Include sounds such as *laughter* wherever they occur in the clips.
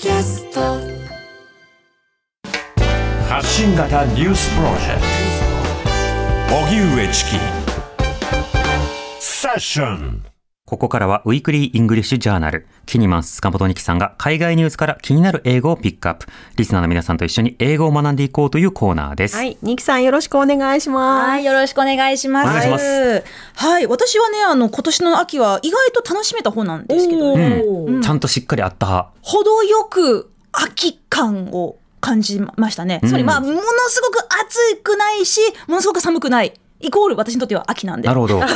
キャスト。発信型ニュースプロジェクト。荻上チキ。セッション。ここからは Weekly English Journal。キニマンス塚本ニキさんが海外ニュースから気になる英語をピックアップ。リスナーの皆さんと一緒に英語を学んでいこうというコーナーです。はい、ニキさんよろしくお願いします。はい、よろしくお願いします。お願いしますはい、私はね、あの、今年の秋は意外と楽しめた方なんですけどね、うん。ちゃんとしっかりあった派。程よく秋感を感じましたね。つまり、まあ、ものすごく暑くないし、ものすごく寒くない。イコール私にとっては秋なんで。なるほど。す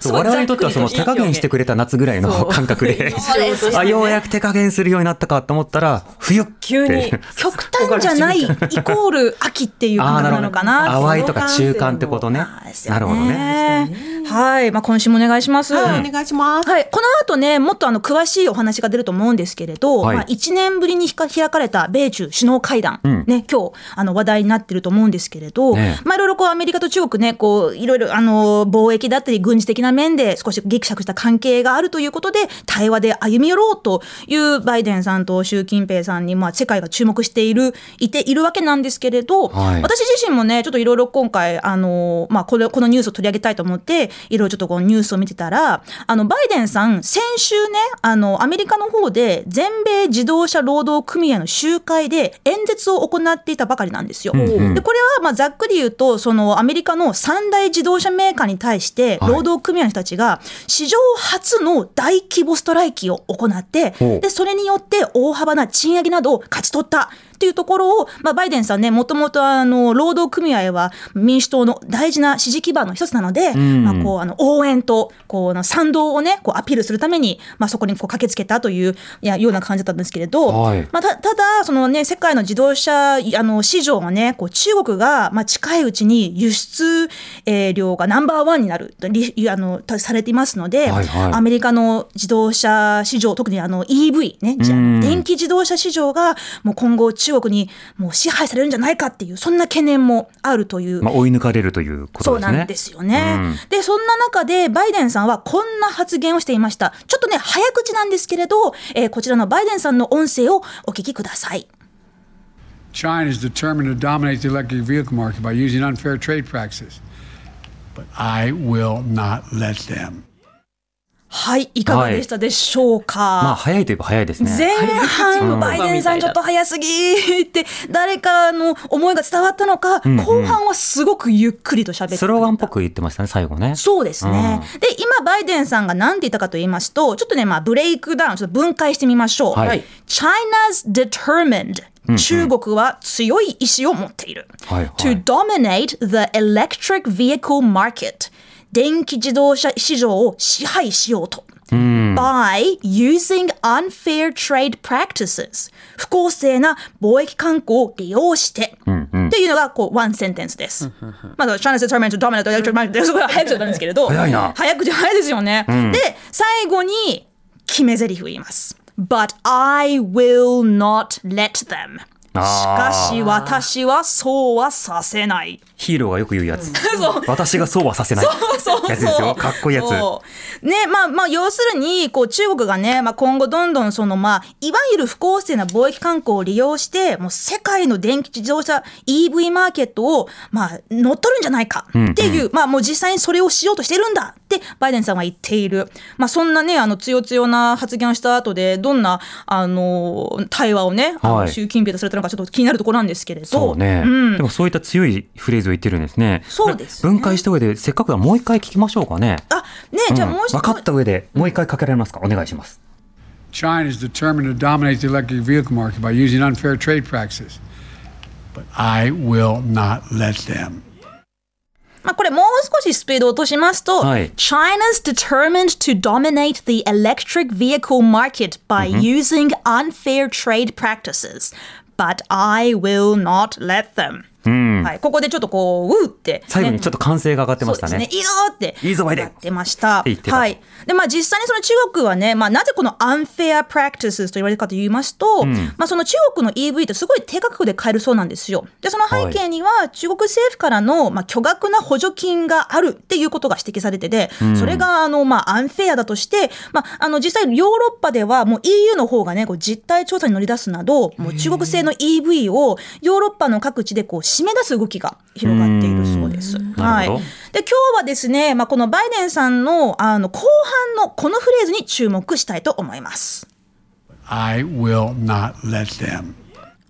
*laughs* そう我々にとってはその手加減してくれた夏ぐらいの感覚で、*laughs* あ、ようやく手加減するようになったかと思ったら、冬急に極端じゃない *laughs* イコール秋っていう感覚なのかな。淡いとか中間ってことねなるほどね。はい、まあ今週もお願いします。はい、お願いします。はい、この後ね、もっとあの詳しいお話が出ると思うんですけれど、はいまあ、1年ぶりにひか開かれた米中首脳会談、うんね、今日あの話題になってると思うんですけれど、ねまあ、いろいろこうアメリカと中国ね、こういろいろあの貿易だったり軍事的な面で少しギクシャクした関係があるということで、対話で歩み寄ろうというバイデンさんと習近平さんに、まあ、世界が注目している、いているわけなんですけれど、はい私自身もね、ちょっといろいろ今回、あの、まあ、これ、このニュースを取り上げたいと思って、いろいろちょっとこうニュースを見てたら、あの、バイデンさん、先週ね、あの、アメリカの方で、全米自動車労働組合の集会で演説を行っていたばかりなんですよ。んうんで、これは、まあ、ざっくり言うと、その、アメリカの三大自動車メーカーに対して、はい労働組合の人たちが、史上初の大規模ストライキを行ってで、それによって大幅な賃上げなどを勝ち取った。っていうところを、まあ、バイデンさんね、もともとあの労働組合は民主党の大事な支持基盤の一つなので、ん。まあ、こうあの応援とこう賛同をね、こうアピールするために、まあ、そこにこう駆けつけたといういやような感じだったんですけれど、はい。まあ、たただ、そのね、世界の自動車あの市場がね、こう中国が、まあ、近いうちに輸出、えー量がナンバーワンになるあのたされていますので、はいはい。アメリカの自動車市場、特にあの EV ね、電気自動車市場がもう今後中国にもう支配されるんじゃないかっていう、そんな懸念もあるという。まあ、追い抜かれるということそうですね。なんですよね、うんで、そんな中で、バイデンさんはこんな発言をしていました。ちょっとね、早口なんですけれど、えーこちらのバイデンさんの音声をお聞きください。China is determined to dominate the electric vehicle market by using unfair trade practices. But I will not let them. はい、いかがでしたでしょうか？まあ、早いといえば早いですね。前半のバイデンさんちょっと早すぎって誰かの思いが伝わったのか、んうん後半はすごくゆっくりと喋ってスローガンっぽく言ってましたね、最後ね。そうですね。で、今、バイデンさんが何て言ったかと言いますと、ちょっとね、まあ、ブレイクダウン、ちょっと分解してみましょう。はい China's determined. 中国は強い意志を持っている。はいはい To dominate the electric vehicle market. 電気自動車市場を支配しようと。by using unfair trade practices 不公正な貿易慣行を利用して、っていうのがこうワンセンテンスです。まだ China's determined to dominate the electric market すごい早口だったんですけれど。早いな。早口早いですよね。で最後に決め台詞を言います。But I will not let them しかし私はそうはさせない。ヒーローがよく言うやつ。私がそうはさせない。やつですよ。かっこいいやつ。ね、まあまあ、要するに、こう、中国がね、まあ今後どんどんその、まあ、いわゆる不公正な貿易慣行を利用して、もう世界の電気自動車 EV マーケットを、まあ、乗っ取るんじゃないかっていう、まあもう実際にそれをしようとしてるんだって、バイデンさんは言っている。まあそんなね、あの、強強な発言をした後で、どんな、あの、対話をね、あのはい習近平とされたのかちょっと気になるところなんですけれど。そうね、んでもそういった強いフレーズを言ってるんですね。そうですね分解した上で、せっかくだからもう一回聞きましょうかね。あ、ね、じゃあもう一分かった上で、もう一回かけられますかお願いします。China is determined to dominate the electric vehicle market by using unfair trade practices. But I will not let them. まあ、これもう少しスピードを落としますと、はい China's determined to dominate the electric vehicle market by using unfair trade practices. But I will not let them. うんはい、ここでちょっとこう、うーって、ね、最後にちょっと歓声が上がってましたねね。いいよーって。いいぞおいでやってました。はい。で、まあ実際にその中国はね、まあなぜこの unfair practices と言われるかと言いますと、まあその中国の EV ってすごい低価格で買えるそうなんですよ。で、その背景には中国政府からの、まあ、巨額な補助金があるっていうことが指摘されてて、それがあの、まあ、アンフェアだとして、まあ、あの、実際ヨーロッパではもう EU の方がね、こう実態調査に乗り出すなど、もう中国製の EV をヨーロッパの各地でこう締め出す動きが広がっているそうです。はい。なるほどで、今日はですね、まあ、このバイデンさんの、あの、後半のこのフレーズに注目したいと思います。I will not let them.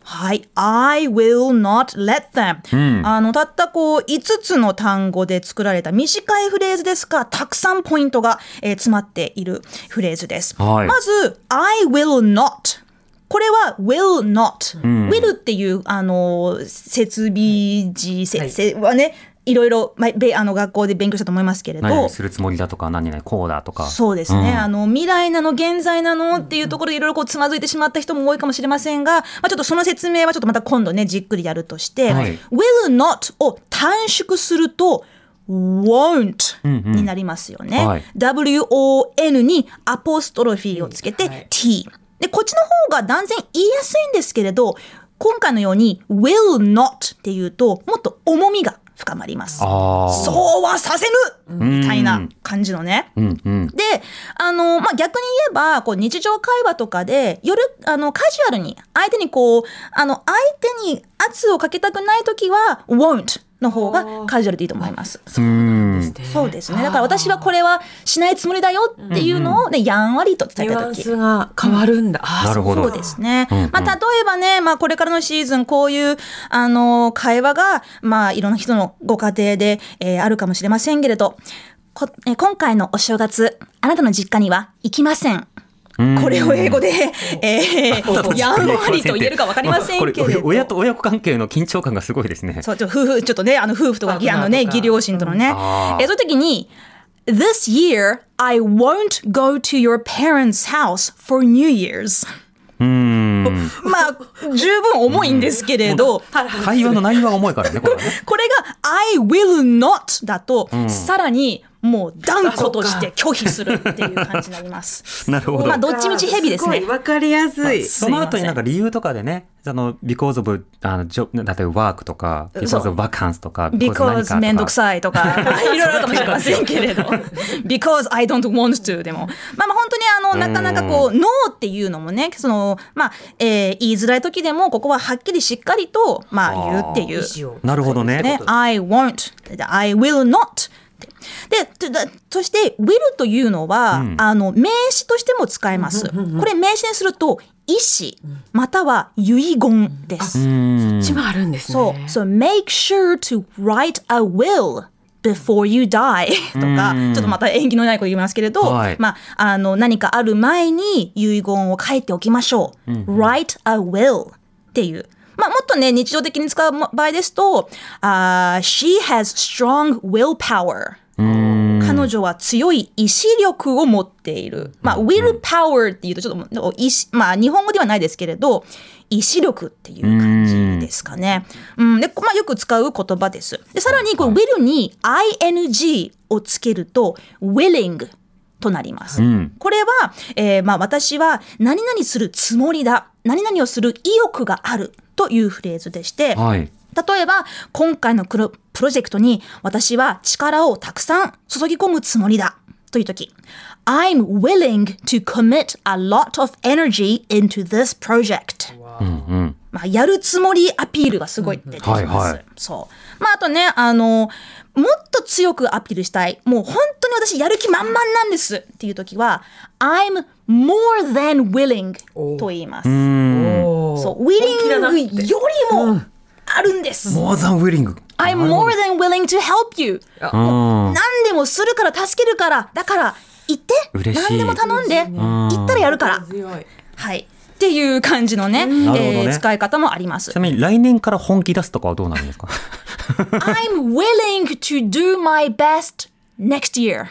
はい。I will not let them、あの、たったこう、5つの単語で作られた短いフレーズですが、たくさんポイントが、えー詰まっているフレーズです。はいまず、I will not。これは will not、will っていう、あの、設備時、せせはね、いろいろ、まあ、べあの学校で勉強したと思いますけれど、するつもりだとか、何々こうだとか。そうですね、ん。あの未来なの現在なのっていうところでいろいろこうつまずいてしまった人も多いかもしれませんが、まあ、ちょっとその説明はちょっとまた今度ねじっくりやるとして、はい。will not を短縮すると won't になりますよね。はい。Won にアポストロフィーをつけて t。で、こっちの方が断然言いやすいんですけれど、今回のように will not っていうともっと重みが深まります。そうはさせぬみたいな感じのね。うんうん。で、あの、まあ、逆に言えば、こう、日常会話とかで、夜、あの、カジュアルに、相手にこう、あの、相手に圧をかけたくないときは、won't の方がカジュアルでいいと思います。うん。そうですね。だから私はこれはしないつもりだよっていうのを、ね、やんわりと伝えニュアたとき。ンスが変わるんだ。なるほどそうですね。まあ、例えばね、まあ、これからのシーズン、こういう、あの、会話が、まあ、いろんな人のご家庭で、えーあるかもしれませんけれど、こえー今回のお正月、あなたの実家には行きません。これを英語で、えー、やんわりと言えるかわかりませんけれど。親と親子関係の緊張感がすごいですね。そう、ちょ夫婦、ちょっとね、あの夫婦とか、あのね、義両親とのね。えー、その時に、This year, I won't go to your parents' house for New Year's. うん。まあ、十分重いんですけれど、会話の内容は重いからね、これはね。*laughs* これが I will not だと、さらにもう断固として拒否するっていう感じになります。*laughs* なるほどまあ、どっちみちヘビですね。わかりやすい。その後になんか理由とかでね、あの、because of, あの、ジョ例えば work とか、because of vacancy とか、because めんどくい。さいとか、*laughs* まあいろいろあるかもしれませんけれど、*laughs* because I don't want to でも、まあまあ本当にあの、なかなかこう、no っていうのもね、その、まあ、えー言いづらい時でも、ここははっきりしっかりと、まあ言うっていう。なるほどね。ね、I won't, I will not で、でそして、will というのは、あの、名詞としても使えます。これ名詞にすると、意思、または遺言です。うん。ちもあるんですそう、ね。so make sure to write a will before you die とか、ちょっとまた縁起のないこと言いますけれど、はいまあ、あの、何かある前に遺言を書いておきましょう。write a will っていう。まあ、もっとね、日常的に使う場合ですと、あー she has strong willpower. 彼女は強い意志力を持っている。まあ、willpower っていうとちょっと意志、まあ、日本語ではないですけれど、意志力っていう感じですかね。うん、で、まあ、よく使う言葉です。で、さらに、この will に ing をつけると、willing となります。これは、えーまあ、私は何々するつもりだ。何々をする意欲があるというフレーズでして、はい。例えば、今回のプロジェクトに私は力をたくさん注ぎ込むつもりだ。という時、I'm willing to commit a lot of energy into this project. まあ、やるつもりアピールがすごい出てきます。はいはいそう。まあ、あとね、あの、もっと強くアピールしたい。もう本当に私やる気満々なんですっていう時は、I'm more than willing と言います。そう、willing よりもあるんです。more than willing. I'm more than willing to help you. うん。何でもするから助けるから。だから、言って。嬉しい何でも頼んで。言ったらやるから。はい。っていう感じのね、なるほどねえー使い方もありますち。なみに来年から本気出すとかはどうなるんですか？I'm willing to do my best next year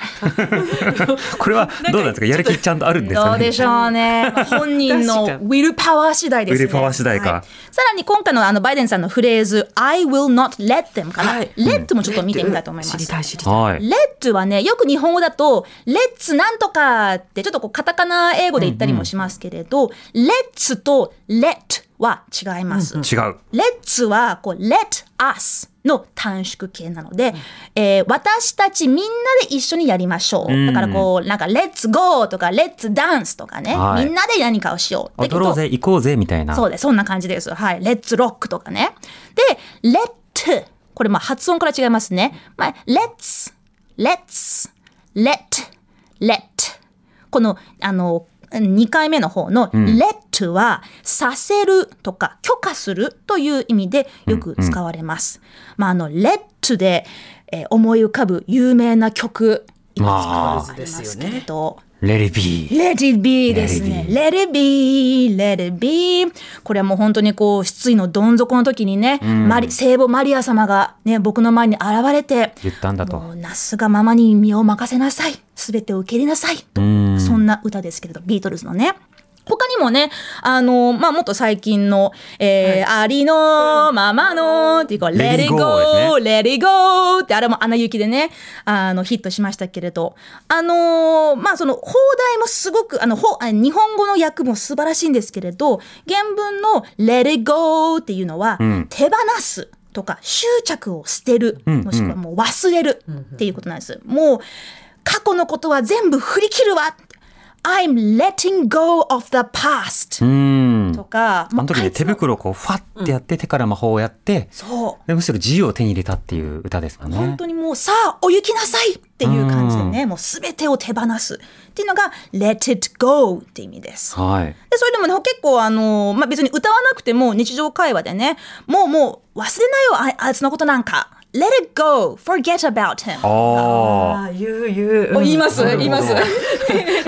*laughs* これはどうなんですか？やる気ちゃんとあるんですかねどうでしょうね。ま *laughs* あ本人のウィルパワー次第ですね。ウィルパワー次第かはいさらに今回のあのバイデンさんのフレーズ I will not let them から、はい let もちょっと見てみたいと思います。知りたい知りたい。はい。let はね、よく日本語だと、let's なんとかってちょっとこうカタカナ英語で言ったりもしますけれど、let's と let は違います。違う。Let's はこう Let us の短縮形なので、えー私たちみんなで一緒にやりましょう。だからこうなんか Let's go とか Let's dance とかね、はいみんなで何かをしよう。踊ろうぜ、行こうぜ、みたいな。そうです。そんな感じです。はい。Let's rock とかね。で、Let これまあ発音から違いますね。まあ、Let's Let's Let Let このあの2回目の方の let はさせるとか許可するという意味でよく使われます。まああの let で、えー思い浮かぶ有名な曲いくつかありますけれど。Let it be. Let it be ですね。Let it be, let it be. これはもう本当にこう、失意のどん底の時にね、マリ聖母マリア様がね、僕の前に現れて、言ったんだとなすがままに身を任せなさい。すべてを受け入れなさい。とそんな歌ですけれど、ビートルズのね。他にもね、あの、まあ、もっと最近の、えーありのままの、っていうか、Let it it go go, です Let it go って、あれもアナ雪でね、あの、ヒットしましたけれど、あのーまあ、その、放題もすごく、あの、ほあ日本語の訳も素晴らしいんですけれど、原文の Let it go っていうのは、手放す。とか執着を捨てる、もしくはもう忘れるっていうことなんです。もう過去のことは全部振り切るわ I'm letting go of the past うーん。とか、あの時ね、手袋をこう、ファッてやって、手から魔法をやって、そうでむしろ自由を手に入れたっていう歌ですもんね。本当にもうさあお行きなさいっていう感じでね、もうすべてを手放すっていうのが let it go って意味です。はい。でそれでもね結構あの、まあ、別に歌わなくても日常会話でねもうもう忘れないよああいつのことなんか let it go forget about him あああ、言う言う。お言います言います。あ。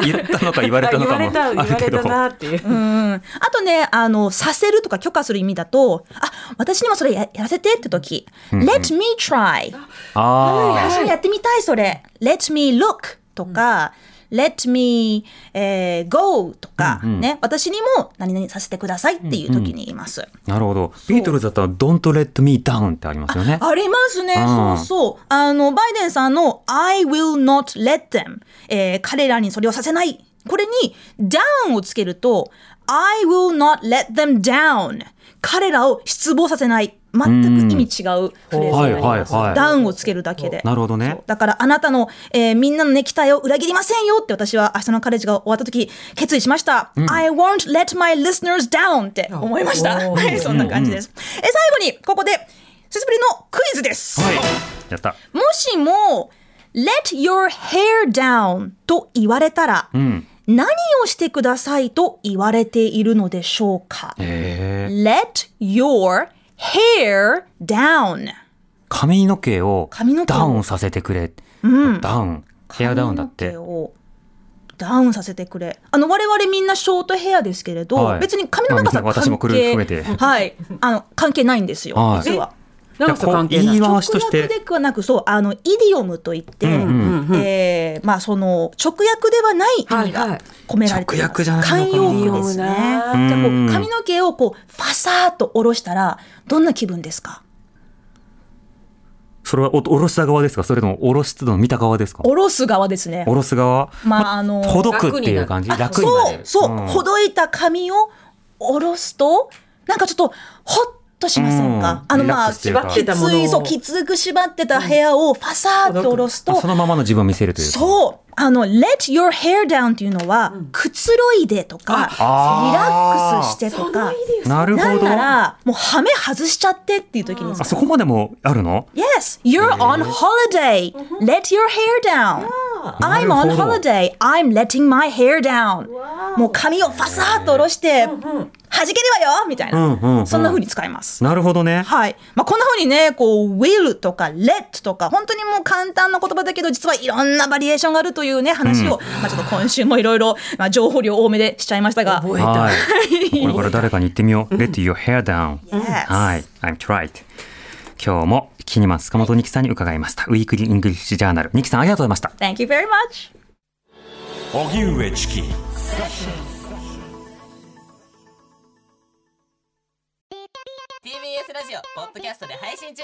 言ったのか言われたのかも言われた、言われた。なっていう。うんあとね、あの、させるとか許可する意味だと、あ、私にもそれややらせてって時、let me try。あ私もやってみたい、それ。let me look とか、let me、えー go とか、ね、私にも何々させてくださいっていう時に言います。あ。なるほど。ビートルズだったら、Don't let me down ってありますよね。ありますね。うんそうそう。あの、バイデンさんの I will not let them、えー彼らにそれをさせない。これに down をつけると I will not let them down。彼らを失望させない。全く意味違うフレーズになります。はいはいはいダウンをつけるだけで。なるほどねだからあなたの、えーみんなのね、期待を裏切りませんよって私は明日のカレッジが終わった時決意しました。I won't let my listeners down って思いました。そんな感じです。え最後にここで久しぶりのクイズです。はい。やった。もしも Let your hair down と言われたら、うん。何をしてくださいと言われているのでしょうか？Let your hair down. 髪の毛を髪の毛を。ダウンさせてくれ。ダウン。ヘアダウンだって。ダウンさせてくれ。あの我々みんなショートヘアですけれど、はい。別に髪の長さ関係はい。あの関係ないんですよ、はい。実は。長さ関係ない言い。回しとし直訳て。ではなくそうあのイディオムといって、うんえーまあその直訳ではない意味がはいはい込められています。直訳じゃない慣用句ですね。じゃこうんう髪の毛をこうファサーっと下ろしたらどんな気分ですか？それはお下ろした側ですか？それとも下ろすの見た側ですか？下ろす側ですね下。ろす側？まああのほどくっていう感じ？あ楽になれる。そうそう、んほどいた髪を下ろすとなんかちょっとほっとしませんか、うん。あのまあきついそうきつく縛ってた部屋をファサーって下ろすとそのままの自分を見せるというか。そうあの let your hair down っていうのは、くつろいでとかリラックスしてとかなんなるほど。ならもうハメ外しちゃってっていう時にあそこまでもあるの？Yes, you're on holiday. Let your hair down. I'm な on holiday. I'm letting my hair down. もう髪をファサーっと下ろして、弾けるわよみたいうんうんうなんそんな風に使います。なるほどね。はい。まあ、こんな風にね、こう、will とか let とか、本当にもう簡単な言葉だけど、実はいろんなバリエーションがあるというね、話を、まあ、ちょっと今週もいろいろ、まあ、情報量多めでしちゃいましたが。覚えた。はい。これから誰かに言ってみよう。Let your hair down. はい。I'm tried. 今日もキニマンス塚本ニキさんに伺いました。 Weekly English Journal。ニキさんありがとうございました。Thank you very much! 荻上チキ TBS ラジオポッドキャストで配信中